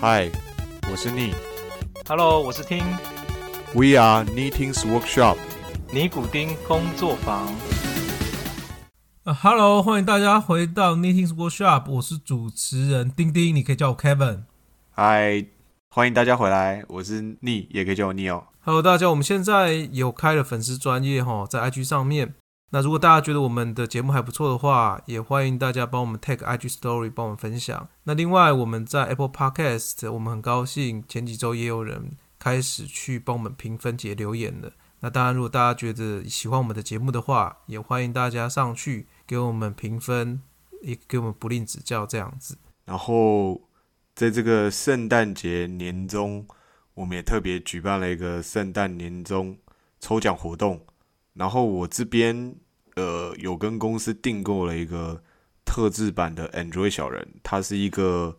嗨，我是逆。Hello，我是听 We are Knitting's Workshop。尼古丁工作坊。呃，Hello，欢迎大家回到 Knitting's Workshop，我是主持人丁丁，你可以叫我 Kevin。嗨，欢迎大家回来，我是逆，也可以叫我逆哦。Hello，大家，我们现在有开了粉丝专业哈，在 IG 上面。那如果大家觉得我们的节目还不错的话，也欢迎大家帮我们 tag IG Story，帮我们分享。那另外，我们在 Apple Podcast，我们很高兴前几周也有人开始去帮我们评分解留言了。那当然，如果大家觉得喜欢我们的节目的话，也欢迎大家上去给我们评分，也给我们不吝指教这样子。然后在这个圣诞节年终，我们也特别举办了一个圣诞年终抽奖活动。然后我这边呃有跟公司订购了一个特制版的 Android 小人，它是一个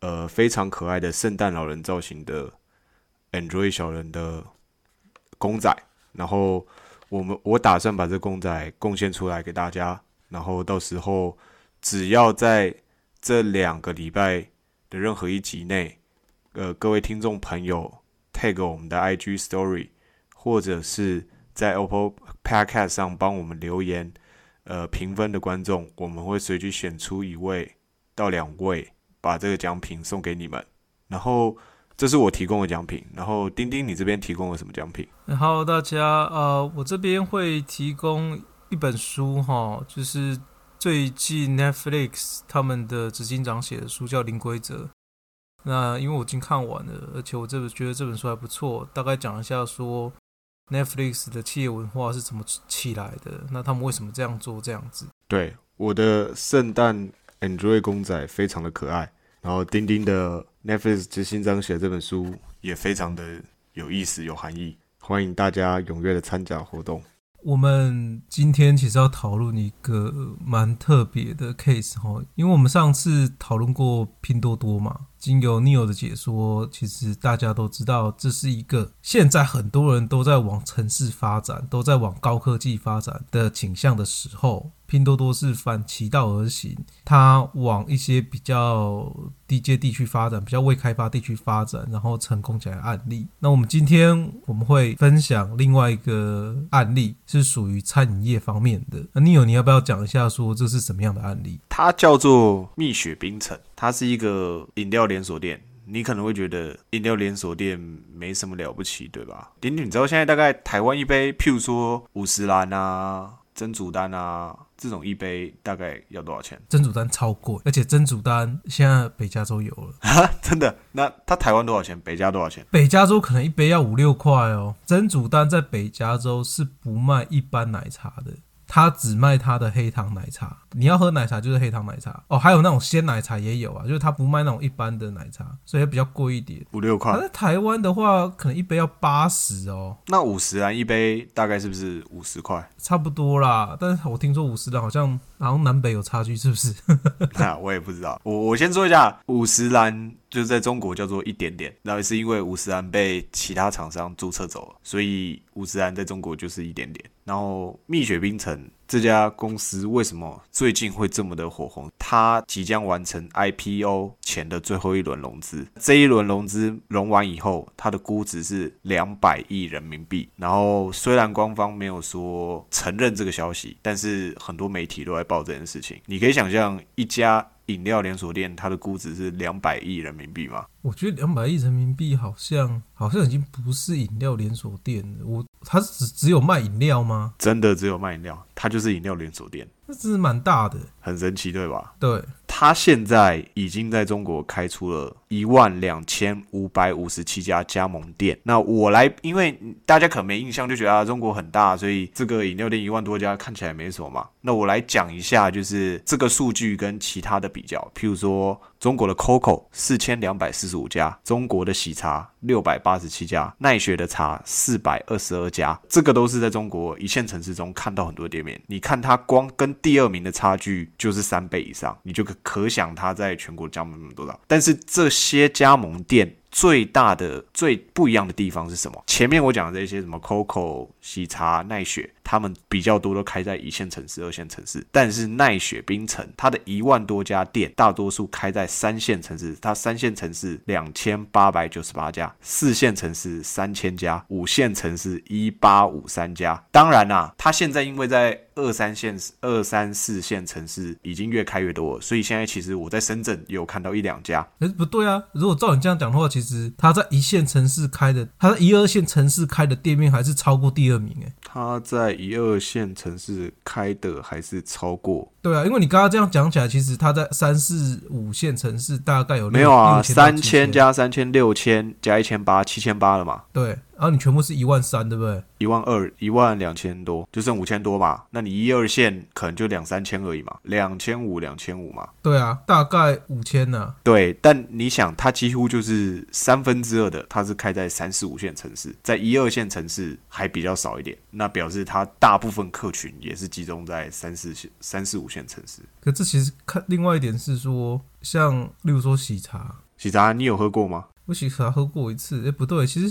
呃非常可爱的圣诞老人造型的 Android 小人的公仔。然后我们我打算把这公仔贡献出来给大家，然后到时候只要在这两个礼拜的任何一集内，呃，各位听众朋友 tag 我们的 IG Story，或者是在 Apple Podcast 上帮我们留言，呃，评分的观众，我们会随机选出一位到两位，把这个奖品送给你们。然后这是我提供的奖品，然后丁丁你这边提供了什么奖品？然后大家，呃，我这边会提供一本书哈，就是最近 Netflix 他们的执行长写的书，叫《零规则》。那因为我已经看完了，而且我这本觉得这本书还不错，大概讲一下说 Netflix 的企业文化是怎么起来的，那他们为什么这样做这样子。对，我的圣诞 Android 公仔非常的可爱，然后丁丁的 Netflix 执行长写的这本书也非常的有意思、有含义，欢迎大家踊跃的参加活动。我们今天其实要讨论一个蛮特别的 case 哈，因为我们上次讨论过拼多多嘛，经由 Neo 的解说，其实大家都知道这是一个现在很多人都在往城市发展，都在往高科技发展的倾向的时候，拼多多是反其道而行，它往一些比较低阶地区发展，比较未开发地区发展，然后成功起来的案例。那我们今天我们会分享另外一个案例，是属于餐饮业方面的。那 Neo，你要不要讲一下说这是什么样的案例？它叫做蜜雪冰城，它是一个饮料连锁店。你可能会觉得饮料连锁店没什么了不起，对吧？点点，你知道现在大概台湾一杯，譬如说五十兰啊、珍珠丹啊这种一杯大概要多少钱？珍珠丹超贵，而且珍珠丹现在北加州有了，啊，真的？那它台湾多少钱？北加多少钱？北加州可能一杯要五六块哦。珍珠丹在北加州是不卖一般奶茶的。它只卖它的黑糖奶茶，你要喝奶茶就是黑糖奶茶哦，还有那种鲜奶茶也有啊，就是它不卖那种一般的奶茶，所以比较贵一点。五六块它。在台湾的话，可能一杯要八十哦，那五十兰一杯大概是不是五十块？差不多啦。但是我听说五十兰好像好像南北有差距，是不是？那我也不知道。我我先说一下，五十兰就是在中国叫做一点点，然后是因为五十兰被其他厂商注册走了，所以五十兰在中国就是一点点。然后蜜雪冰城这家公司为什么最近会这么的火红？它即将完成 IPO 前的最后一轮融资，这一轮融资融完以后，它的估值是两百亿人民币。然后虽然官方没有说承认这个消息，但是很多媒体都在报这件事情。你可以想象一家饮料连锁店，它的估值是两百亿人民币吗？我觉得两百亿人民币好像好像已经不是饮料连锁店了。我它是只只有卖饮料吗？真的只有卖饮料，它就是饮料连锁店，那真是蛮大的。很神奇，对吧？对，他现在已经在中国开出了一万两千五百五十七家加盟店。那我来，因为大家可能没印象，就觉得啊中国很大，所以这个饮料店一万多家看起来没什么嘛。那我来讲一下，就是这个数据跟其他的比较，譬如说中国的 COCO 四千两百四十五家，中国的喜茶六百八十七家，奈雪的茶四百二十二家，这个都是在中国一线城市中看到很多店面。你看它光跟第二名的差距就是三倍以上，你就可可想它在全国加盟多少。但是这些加盟店最大的、最不一样的地方是什么？前面我讲的这些什么 COCO、喜茶、奈雪，他们比较多都开在一线城市、二线城市。但是奈雪冰城，它的一万多家店，大多数开在三线城市。它三线城市两千八百九十八家，四线城市三千家，五线城市一八五三家。当然啦，它现在因为在二三线、二三四线城市已经越开越多，所以现在其实我在深圳有看到一两家。哎，不对啊！如果照你这样讲的话，其实他在一线城市开的，他在一二线城市开的店面还是超过第二名哎。他在一二线城市开的还是超过？对啊，因为你刚刚这样讲起来，其实他在三四五线城市大概有没有啊？三千加三千六千加一千八七千八了嘛？对。然后你全部是一万三，对不对？一万二，一万两千多，就剩五千多嘛。那你一二线可能就两三千而已嘛，两千五，两千五嘛。对啊，大概五千呢。对，但你想，它几乎就是三分之二的，它是开在三四五线城市，在一二线城市还比较少一点。那表示它大部分客群也是集中在三四线、三四五线城市。可这其实看另外一点是说，像例如说喜茶，喜茶你有喝过吗？我喜茶喝过一次，哎，不对，其实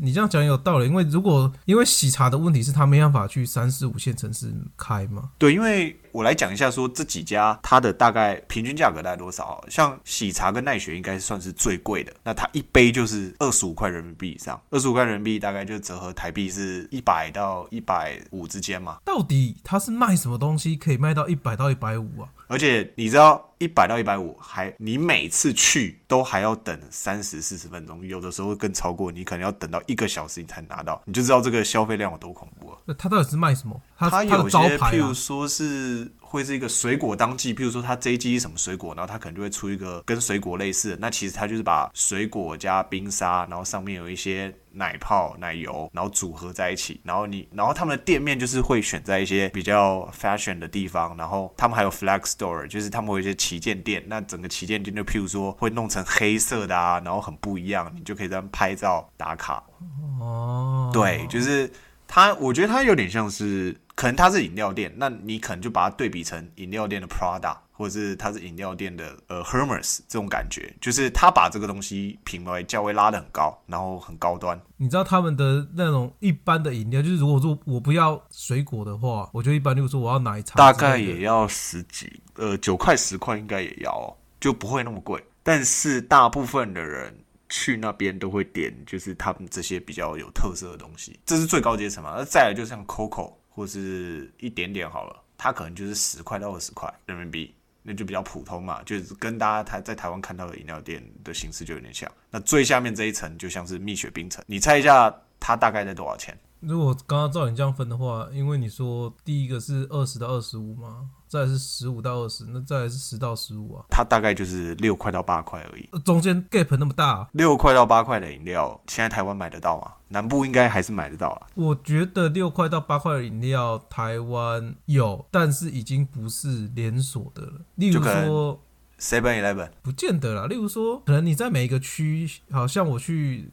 你这样讲有道理，因为如果因为喜茶的问题是他没办法去三四五线城市开嘛。对，因为我来讲一下，说这几家它的大概平均价格大概多少？像喜茶跟奈雪应该算是最贵的，那它一杯就是二十五块人民币以上，二十五块人民币大概就折合台币是一百到一百五之间嘛。到底它是卖什么东西可以卖到一百到一百五啊？而且你知道一百到一百五，还你每次去都还要等三十四十分钟，有的时候更超过，你可能要等到一个小时你才拿到，你就知道这个消费量有多恐怖了。那他到底是卖什么？他有些譬如说是会是一个水果当季，譬如说它这一季什么水果，然后它可能就会出一个跟水果类似的，那其实它就是把水果加冰沙，然后上面有一些奶泡、奶油，然后组合在一起，然后你，然后他们的店面就是会选在一些比较 fashion 的地方，然后他们还有 flag store，就是他们会有一些旗舰店，那整个旗舰店就譬如说会弄成黑色的啊，然后很不一样，你就可以在拍照打卡。哦，对，就是它，我觉得它有点像是。可能它是饮料店，那你可能就把它对比成饮料店的 Prada，或者是它是饮料店的呃 Hermes 这种感觉，就是他把这个东西品牌价位拉得很高，然后很高端。你知道他们的那种一般的饮料，就是如果说我不要水果的话，我就一般，例如说我要奶茶，大概也要十几，呃，九块十块应该也要，哦就不会那么贵。但是大部分的人去那边都会点，就是他们这些比较有特色的东西，这是最高阶层嘛。那再来就像 Coco。或是一点点好了，它可能就是十块到二十块人民币，那就比较普通嘛，就是跟大家台在台湾看到的饮料店的形式就有点像。那最下面这一层就像是蜜雪冰城，你猜一下它大概在多少钱？如果刚刚照你这样分的话，因为你说第一个是二十到二十五嘛，再是十五到二十，那再是十到十五啊，它大概就是六块到八块而已，中间 gap 那么大，六块到八块的饮料，现在台湾买得到吗？南部应该还是买得到啊。我觉得六块到八块的饮料台湾有，但是已经不是连锁的了，例如说。Seven Eleven 不见得啦，例如说，可能你在每一个区，好像我去，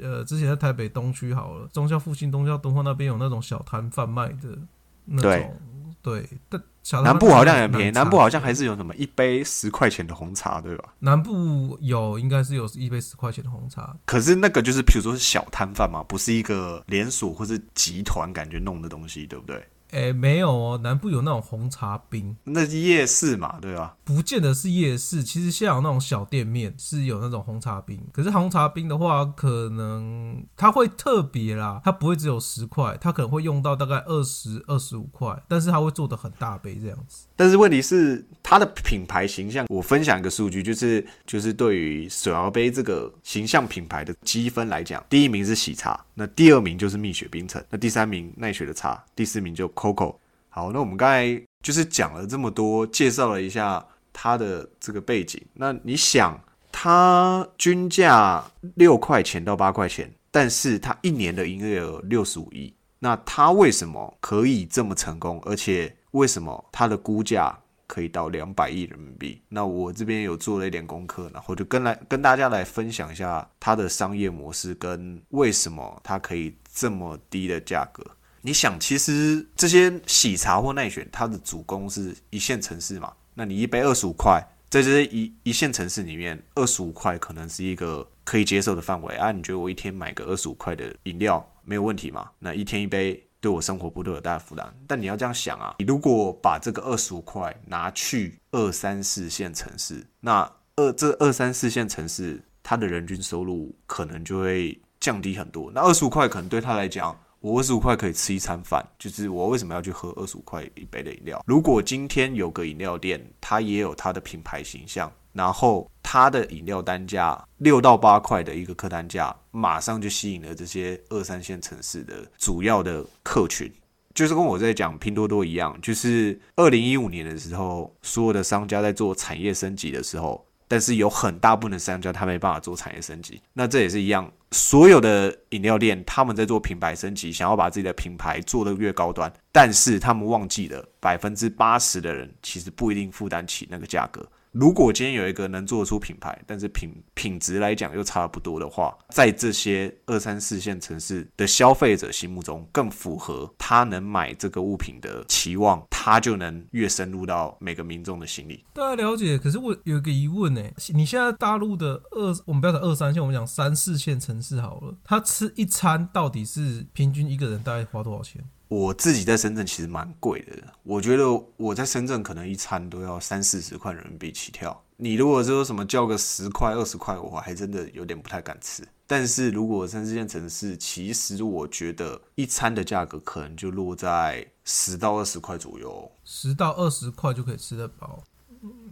呃，之前在台北东区好了，中校复兴、东校东化那边有那种小摊贩卖的那种，对，但南部好像很便宜，南部好像还是有什么一杯十块钱的红茶，对吧？南部有，应该是有一杯十块钱的红茶，可是那个就是，比如说是小摊贩嘛，不是一个连锁或是集团感觉弄的东西，对不对？哎，没有哦，南部有那种红茶冰，那是夜市嘛，对吧？不见得是夜市，其实像有那种小店面是有那种红茶冰，可是红茶冰的话，可能它会特别啦，它不会只有十块，它可能会用到大概二十二十五块，但是它会做的很大杯这样子。但是问题是它的品牌形象，我分享一个数据，就是就是对于水摇杯这个形象品牌的积分来讲，第一名是喜茶，那第二名就是蜜雪冰城，那第三名奈雪的茶，第四名就。Coco，好，那我们刚才就是讲了这么多，介绍了一下它的这个背景。那你想，它均价六块钱到八块钱，但是它一年的营业额六十五亿，那它为什么可以这么成功？而且为什么它的估价可以到两百亿人民币？那我这边有做了一点功课，然后就跟来跟大家来分享一下它的商业模式跟为什么它可以这么低的价格。你想，其实这些喜茶或奈雪，它的主攻是一线城市嘛？那你一杯二十五块，在这些一一线城市里面，二十五块可能是一个可以接受的范围啊。你觉得我一天买个二十五块的饮料没有问题吗？那一天一杯对我生活不都有大的负担。但你要这样想啊，你如果把这个二十五块拿去二三四线城市，那二这二三四线城市，它的人均收入可能就会降低很多。那二十五块可能对他来讲。我二十五块可以吃一餐饭，就是我为什么要去喝二十五块一杯的饮料？如果今天有个饮料店，它也有它的品牌形象，然后它的饮料单价六到八块的一个客单价，马上就吸引了这些二三线城市的主要的客群，就是跟我在讲拼多多一样，就是二零一五年的时候，所有的商家在做产业升级的时候。但是有很大部分的商家他没办法做产业升级，那这也是一样，所有的饮料店他们在做品牌升级，想要把自己的品牌做得越高端，但是他们忘记了百分之八十的人其实不一定负担起那个价格。如果今天有一个能做出品牌，但是品品质来讲又差不多的话，在这些二三四线城市的消费者心目中，更符合他能买这个物品的期望，他就能越深入到每个民众的心里。大家了解，可是我有一个疑问呢，你现在大陆的二，我们不要讲二三线，我们讲三四线城市好了，他吃一餐到底是平均一个人大概花多少钱？我自己在深圳其实蛮贵的，我觉得我在深圳可能一餐都要三四十块人民币起跳。你如果说什么叫个十块二十块，我还真的有点不太敢吃。但是如果三四线城市，其实我觉得一餐的价格可能就落在十到二十块左右，十到二十块就可以吃得饱。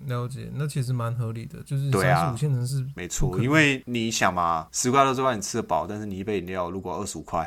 了解，那其实蛮合理的，就是三四五线城市没错，因为你想嘛，十块二十块你吃得饱，但是你一杯饮料如果二十五块。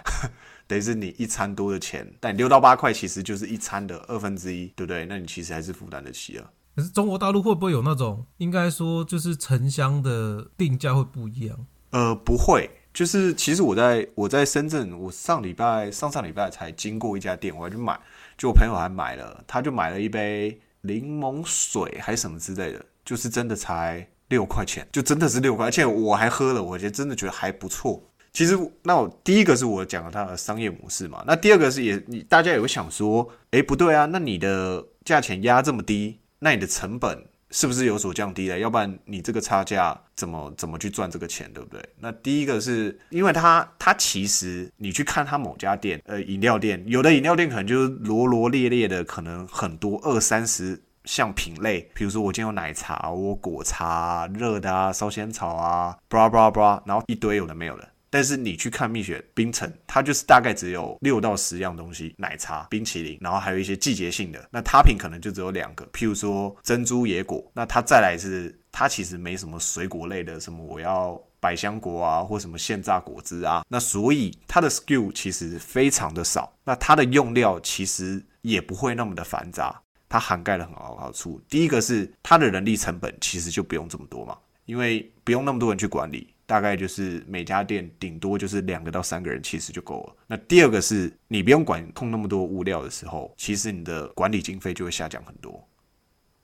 等于是你一餐多的钱，但六到八块其实就是一餐的二分之一，对不对？那你其实还是负担得起啊。可是中国大陆会不会有那种，应该说就是城乡的定价会不一样？呃，不会，就是其实我在我在深圳，我上礼拜上上礼拜才经过一家店，我还去买，就我朋友还买了，他就买了一杯柠檬水还是什么之类的，就是真的才六块钱，就真的是六块，而且我还喝了，我觉得真的觉得还不错。其实，那我第一个是我讲了它的商业模式嘛。那第二个是也，你大家也会想说，哎，不对啊，那你的价钱压这么低，那你的成本是不是有所降低了？要不然你这个差价怎么怎么去赚这个钱，对不对？那第一个是因为它它其实你去看它某家店，呃，饮料店，有的饮料店可能就是罗罗列列的，可能很多二三十项品类，比如说我今天有奶茶，我果茶热的啊，烧仙草啊，bra bra bra，然后一堆有的没有的。但是你去看蜜雪冰城，它就是大概只有六到十样东西，奶茶、冰淇淋，然后还有一些季节性的。那它品可能就只有两个，譬如说珍珠野果。那它再来是，它其实没什么水果类的，什么我要百香果啊，或什么现榨果汁啊。那所以它的 skill 其实非常的少。那它的用料其实也不会那么的繁杂，它涵盖了很好好处。第一个是它的人力成本其实就不用这么多嘛，因为不用那么多人去管理。大概就是每家店顶多就是两个到三个人，其实就够了。那第二个是你不用管控那么多物料的时候，其实你的管理经费就会下降很多。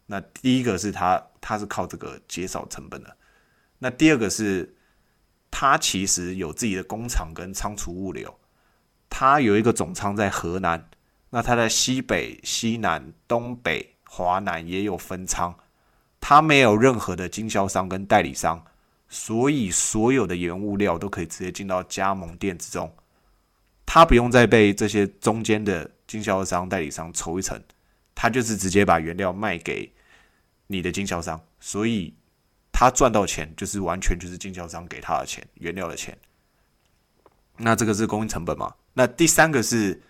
那第一个是它，它是靠这个减少成本的。那第二个是它其实有自己的工厂跟仓储物流，它有一个总仓在河南，那它在西北、西南、东北、华南也有分仓，它没有任何的经销商跟代理商。所以，所有的原物料都可以直接进到加盟店之中，他不用再被这些中间的经销商、代理商抽一层，他就是直接把原料卖给你的经销商，所以他赚到钱就是完全就是经销商给他的钱，原料的钱。那这个是供应成本嘛？那第三个是，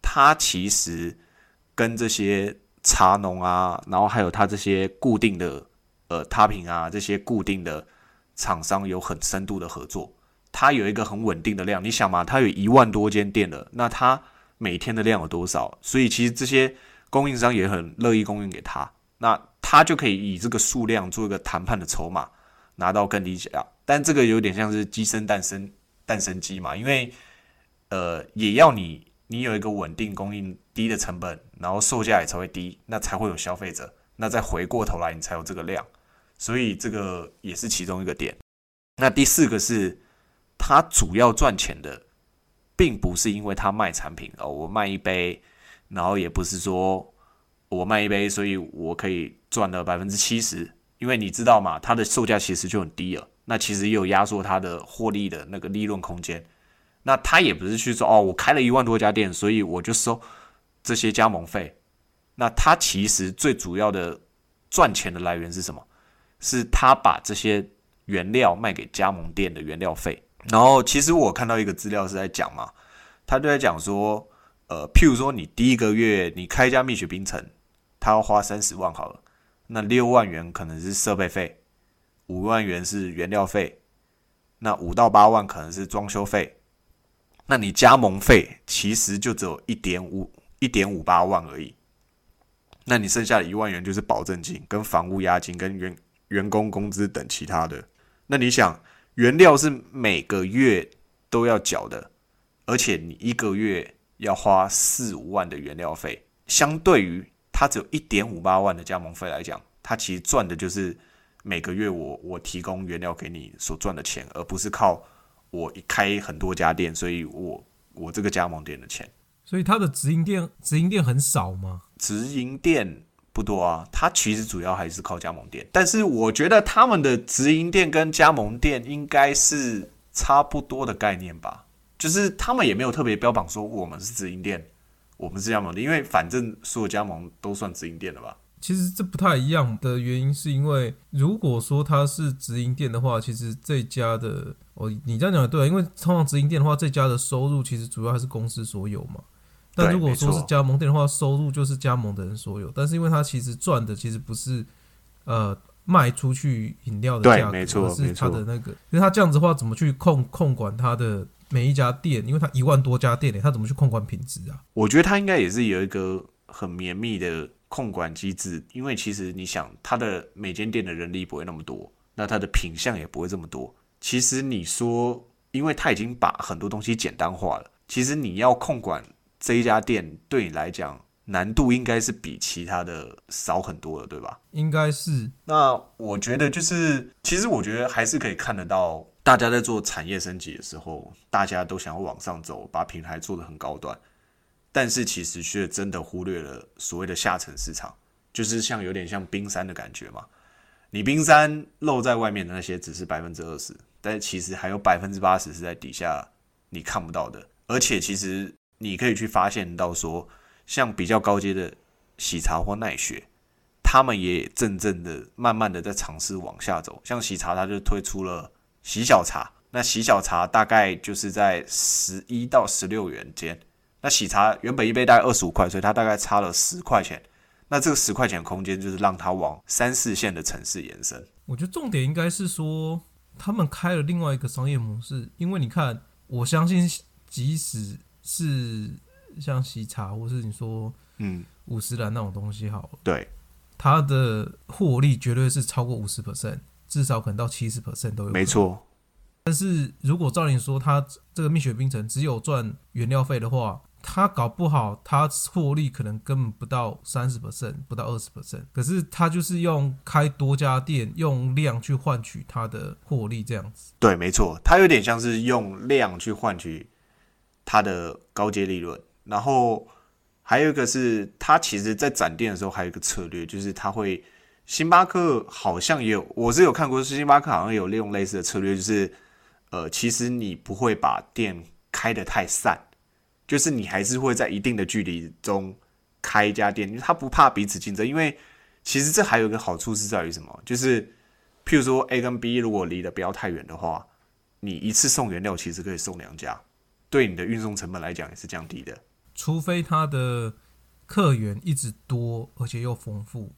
他其实跟这些茶农啊，然后还有他这些固定的呃他品啊，这些固定的。厂商有很深度的合作，它有一个很稳定的量。你想嘛，它有一万多间店了，那它每天的量有多少？所以其实这些供应商也很乐意供应给他，那他就可以以这个数量做一个谈判的筹码，拿到更低价。但这个有点像是鸡生蛋生蛋生鸡嘛，因为呃也要你你有一个稳定供应、低的成本，然后售价也才会低，那才会有消费者，那再回过头来你才有这个量。所以这个也是其中一个点。那第四个是，他主要赚钱的，并不是因为他卖产品哦，我卖一杯，然后也不是说我卖一杯，所以我可以赚了百分之七十，因为你知道嘛，它的售价其实就很低了，那其实也有压缩它的获利的那个利润空间。那他也不是去说哦，我开了一万多家店，所以我就收这些加盟费。那他其实最主要的赚钱的来源是什么？是他把这些原料卖给加盟店的原料费。然后其实我看到一个资料是在讲嘛，他就在讲说，呃，譬如说你第一个月你开一家蜜雪冰城，他要花三十万好了，那六万元可能是设备费，五万元是原料费，那五到八万可能是装修费。那你加盟费其实就只有一点五一点五八万而已，那你剩下的一万元就是保证金、跟房屋押金、跟原员工工资等其他的。那你想，原料是每个月都要缴的，而且你一个月要花四五万的原料费，相对于它只有一点五八万的加盟费来讲，它其实赚的就是每个月我我提供原料给你所赚的钱，而不是靠。我开很多家店，所以我我这个加盟店的钱，所以它的直营店直营店很少吗？直营店不多啊，它其实主要还是靠加盟店。但是我觉得他们的直营店跟加盟店应该是差不多的概念吧，就是他们也没有特别标榜说我们是直营店，我们是加盟店，因为反正所有加盟都算直营店了吧。其实这不太一样的原因，是因为如果说它是直营店的话，其实这家的哦，你这样讲也对，因为通常直营店的话，这家的收入其实主要还是公司所有嘛。但如果说是加盟店的话，收入就是加盟的人所有。但是因为他其实赚的其实不是呃卖出去饮料的价格，没错，是他的那个，因为它这样子的话，怎么去控控管他的每一家店？因为他一万多家店里，它怎么去控管品质啊？我觉得他应该也是有一个很绵密的。控管机制，因为其实你想，他的每间店的人力不会那么多，那他的品相也不会这么多。其实你说，因为他已经把很多东西简单化了，其实你要控管这一家店，对你来讲难度应该是比其他的少很多了，对吧？应该是。那我觉得就是，其实我觉得还是可以看得到，大家在做产业升级的时候，大家都想要往上走，把品牌做得很高端。但是其实却真的忽略了所谓的下沉市场，就是像有点像冰山的感觉嘛。你冰山露在外面的那些只是百分之二十，但其实还有百分之八十是在底下你看不到的。而且其实你可以去发现到说，像比较高阶的喜茶或奈雪，他们也正正的慢慢的在尝试往下走。像喜茶，它就推出了喜小茶，那喜小茶大概就是在十一到十六元间。那喜茶原本一杯大概二十五块，所以它大概差了十块钱。那这个十块钱空间就是让它往三四线的城市延伸。我觉得重点应该是说，他们开了另外一个商业模式。因为你看，我相信即使是像喜茶，或是你说嗯五十兰那种东西，好了，对，它的获利绝对是超过五十 percent，至少可能到七十 percent 都有。没错。但是如果照你说，它这个蜜雪冰城只有赚原料费的话，他搞不好，他获利可能根本不到三十 percent，不到二十 percent。可是他就是用开多家店，用量去换取他的获利，这样子。对，没错，他有点像是用量去换取他的高阶利润。然后还有一个是，他其实在展店的时候还有一个策略，就是他会，星巴克好像也有，我是有看过，是星巴克好像有利用类似的策略，就是呃，其实你不会把店开得太散。就是你还是会在一定的距离中开一家店，因为他不怕彼此竞争。因为其实这还有一个好处是在于什么？就是譬如说 A 跟 B 如果离得不要太远的话，你一次送原料其实可以送两家，对你的运送成本来讲也是降低的。除非他的客源一直多而且又丰富，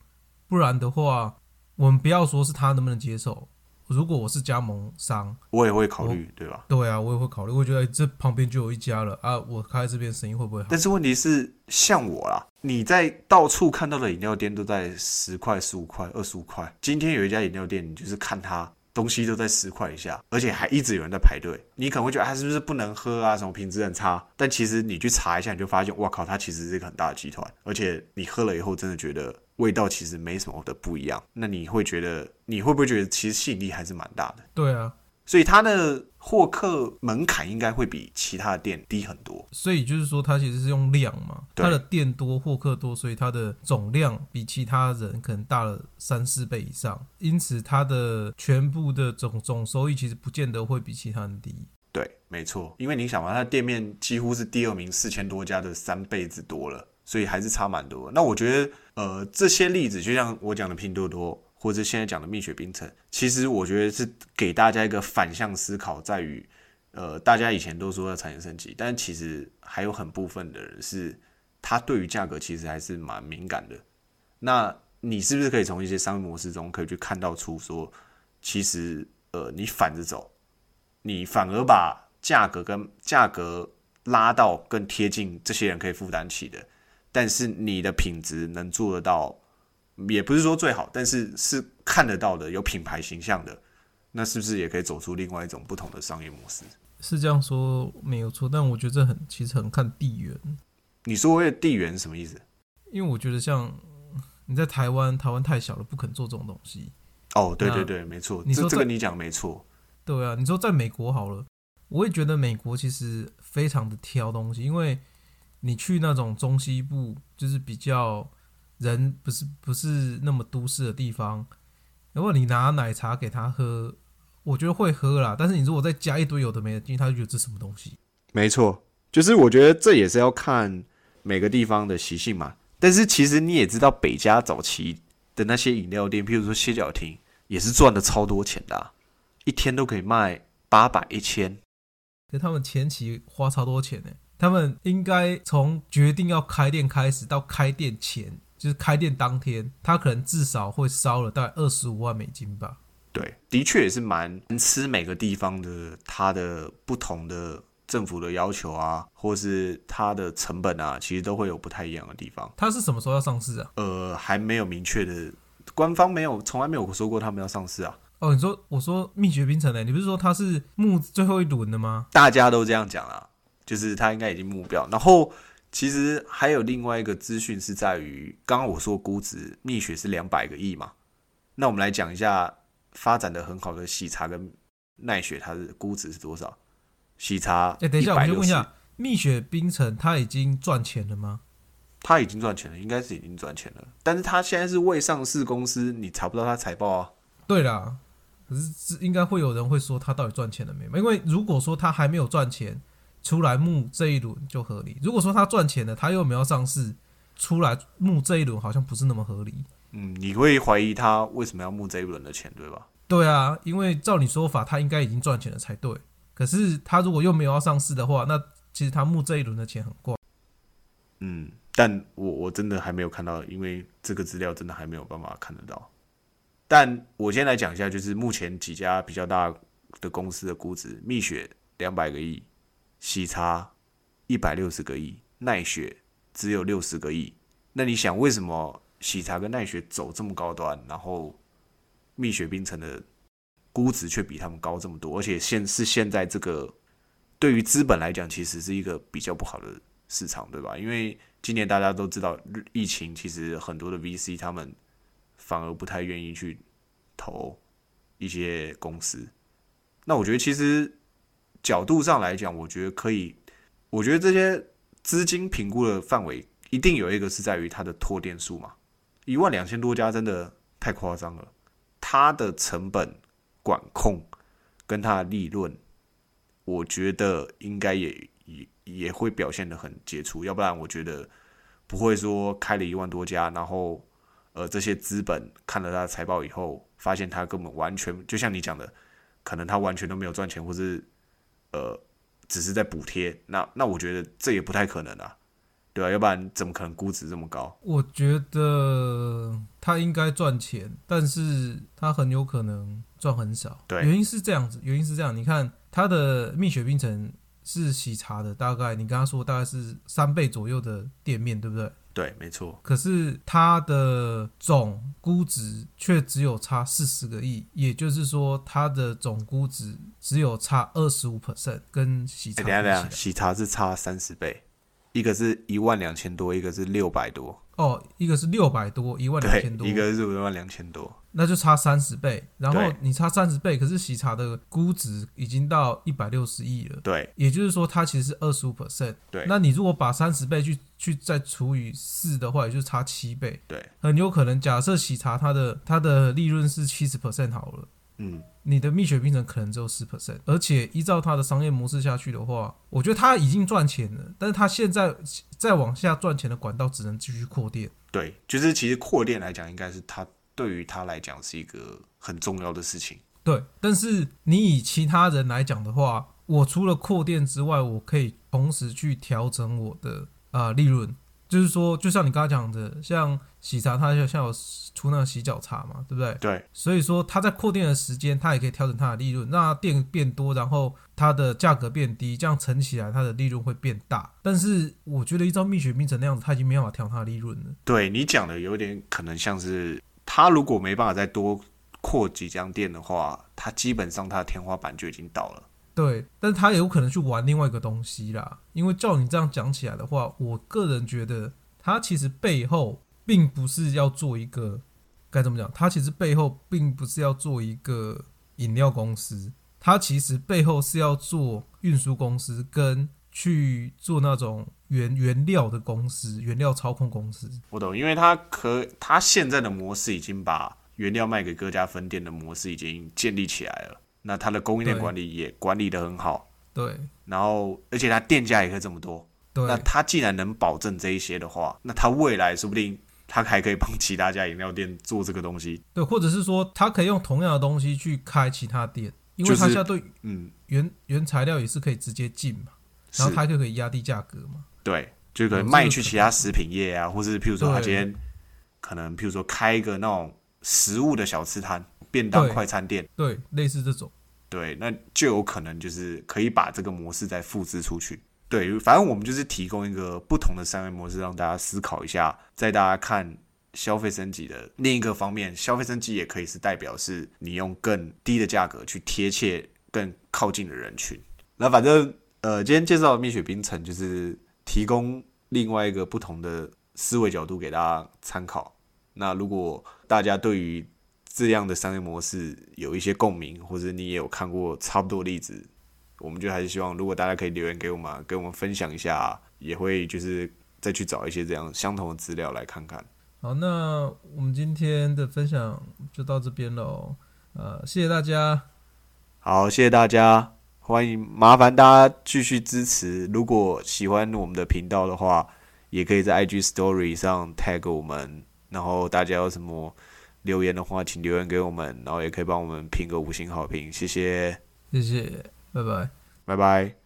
不然的话，我们不要说是他能不能接受。如果我是加盟商，我也会考虑，对吧？对啊，我也会考虑。我觉得这旁边就有一家了啊，我开这边生意会不会好？但是问题是，像我啦，你在到处看到的饮料店都在十块、十五块、二十五块。今天有一家饮料店，你就是看它东西都在十块以下，而且还一直有人在排队。你可能会觉得它是不是不能喝啊？什么品质很差？但其实你去查一下，你就发现，哇靠，它其实是一个很大的集团，而且你喝了以后，真的觉得。味道其实没什么的不一样，那你会觉得你会不会觉得其实吸引力还是蛮大的？对啊，所以它的获客门槛应该会比其他的店低很多。所以就是说，它其实是用量嘛，对它的店多，获客多，所以它的总量比其他人可能大了三四倍以上，因此它的全部的总总收益其实不见得会比其他人低。对，没错，因为你想嘛，它的店面几乎是第二名四千多家的三倍之多了，所以还是差蛮多。那我觉得，呃，这些例子就像我讲的拼多多，或者现在讲的蜜雪冰城，其实我觉得是给大家一个反向思考，在于，呃，大家以前都说要产业升级，但其实还有很部分的人是，他对于价格其实还是蛮敏感的。那你是不是可以从一些商业模式中可以去看到出说，其实，呃，你反着走。你反而把价格跟价格拉到更贴近这些人可以负担起的，但是你的品质能做得到，也不是说最好，但是是看得到的，有品牌形象的，那是不是也可以走出另外一种不同的商业模式？是这样说没有错，但我觉得这很其实很看地缘，你说的地缘什么意思？因为我觉得像你在台湾，台湾太小了，不肯做这种东西。哦，对对对，没错，你说这这个你讲没错，对啊，你说在美国好了，我也觉得美国其实非常的挑东西，因为你去那种中西部，就是比较人不是不是那么都市的地方，如果你拿奶茶给他喝，我觉得会喝啦，但是你如果再加一堆有的没的进去，他就觉得这什么东西。没错，就是我觉得这也是要看每个地方的习性嘛。但是其实你也知道，北家早期的那些饮料店，譬如说歇脚亭，也是赚的超多钱的啊、一天都可以卖八百、一千。可他们前期花超多钱呢，他们应该从决定要开店开始到开店前，就是开店当天，他可能至少会烧了大概二十五万美金吧。对，的确也是蛮吃每个地方的它的不同的政府的要求啊，或是它的成本啊，其实都会有不太一样的地方。他是什么时候要上市啊？呃，还没有明确的，官方没有，从来没有说过他们要上市啊。哦，你说我说蜜雪冰城呢？你不是说他是募最后一轮的吗？大家都这样讲啦，就是他应该已经目标。然后其实还有另外一个资讯是在于，刚刚我说估值蜜雪是两百个亿嘛，那我们来讲一下发展的很好的喜茶跟奈雪，它的估值是多少？喜茶哎、等一下，我160先问一，下，蜜雪冰城它已经赚钱了吗？它已经赚钱了，应该是已经赚钱了，但是它现在是未上市公司，你查不到它财报啊。对啦，可是是应该会有人会说它到底赚钱了没有？因为如果说它还没有赚钱，出来募这一轮就合理；如果说他赚钱了，他又没有上市，出来募这一轮好像不是那么合理。嗯，你会怀疑他为什么要募这一轮的钱，对吧？对啊，因为照你说法，他应该已经赚钱了才对。可是他如果又没有要上市的话，那其实他募这一轮的钱很怪。嗯，但我我真的还没有看到，因为这个资料真的还没有办法看得到。但我先来讲一下，就是目前几家比较大的公司的估值：蜜雪两百个亿，喜茶一百六十个亿，奈雪只有六十个亿。那你想，为什么喜茶跟奈雪走这么高端，然后蜜雪冰城的估值却比他们高这么多？而且现是现在这个对于资本来讲，其实是一个比较不好的市场，对吧？因为今年大家都知道疫情，其实很多的 VC 他们反而不太愿意去投一些公司。那我觉得其实角度上来讲，我觉得可以，我觉得这些资金评估的范围一定有一个是在于它的拓店数嘛，一万两千多家真的太夸张了，它的成本管控跟它的利润，我觉得应该也也也会表现得很杰出，要不然我觉得不会说开了一万多家，然后呃这些资本看了他的财报以后，发现他根本完全就像你讲的，可能他完全都没有赚钱，或是呃只是在补贴，那那我觉得这也不太可能啊，对吧、要不然怎么可能估值这么高？我觉得他应该赚钱，但是他很有可能赚很少。对原因是这样子，原因是这样。你看他的蜜雪冰城是喜茶的，大概你刚刚说大概是三倍左右的店面，对不对？对，没错，可是它的总估值却只有差四十个亿，也就是说，它的总估值只有差二十五 percent，跟喜茶哎、等下等下。喜茶是差三十倍，一个是一万两千多，一个是六百多，哦，一个是六百多，一万两对千，多，一个是五万两千多，那就差三十倍。然后你差三十倍，可是喜茶的估值已经到一百六十亿了，对也就是说它其实是二十五 percent。对那你如果把三十倍去去再除以四的话，也就差七倍。对，很有可能假设喜茶它的它的利润是七十 percent 好了。嗯，你的蜜雪冰城可能只有十 percent，而且依照它的商业模式下去的话，我觉得它已经赚钱了，但是它现在再往下赚钱的管道只能继续扩店。对，就是其实扩店来讲，应该是它对于它来讲是一个很重要的事情。对，但是你以其他人来讲的话，我除了扩店之外，我可以同时去调整我的啊、呃利润。就是说，就像你刚刚讲的，像喜茶，它就像有出那个洗脚茶嘛，对不对？对所以说，它在扩店的时间，它也可以调整它的利润，让它店变多，然后它的价格变低，这样乘起来，它的利润会变大。但是，我觉得依照蜜雪冰城那样子，它已经没办法调它的利润了。对，你讲的有点可能像是它如果没办法再多扩几家店的话，它基本上它的天花板就已经到了。对，但是他也有可能去玩另外一个东西啦。因为照你这样讲起来的话，我个人觉得他其实背后并不是要做一个该怎么讲，他其实背后并不是要做一个饮料公司，他其实背后是要做运输公司跟去做那种原原料的公司，原料操控公司。我懂，因为他可他现在的模式已经把原料卖给各家分店的模式已经建立起来了，那他的供应链管理也管理的很好，对。然后而且他店家也可以这么多，对。那他既然能保证这一些的话，那他未来说不定他还可以帮其他家饮料店做这个东西。对，或者是说他可以用同样的东西去开其他店，因为他现在对嗯，原原材料也是可以直接进嘛。然后它就可以压低价格嘛。对，就可能卖去其他食品业啊，或是譬如说他今天可能譬如说开一个那种食物的小吃摊、便当快餐店，对，类似这种。对，那就有可能就是可以把这个模式再复制出去。对，反正我们就是提供一个不同的三维模式，让大家思考一下，在大家看消费升级的另一个方面，消费升级也可以是代表是你用更低的价格去贴切更靠近的人群。那反正呃，今天介绍的蜜雪冰城就是提供另外一个不同的思维角度给大家参考。那如果大家对于这样的商业模式有一些共鸣，或者你也有看过差不多的例子，我们就还是希望，如果大家可以留言给我们，跟我们分享一下，也会就是再去找一些这样相同的资料来看看。好，那我们今天的分享就到这边喽。呃，谢谢大家。好，谢谢大家，欢迎麻烦大家继续支持。如果喜欢我们的频道的话，也可以在 IG Story 上 tag 我们，然后大家有什么留言的话，请留言给我们，然后也可以帮我们评个五星好评，谢谢，谢谢，拜拜。拜拜。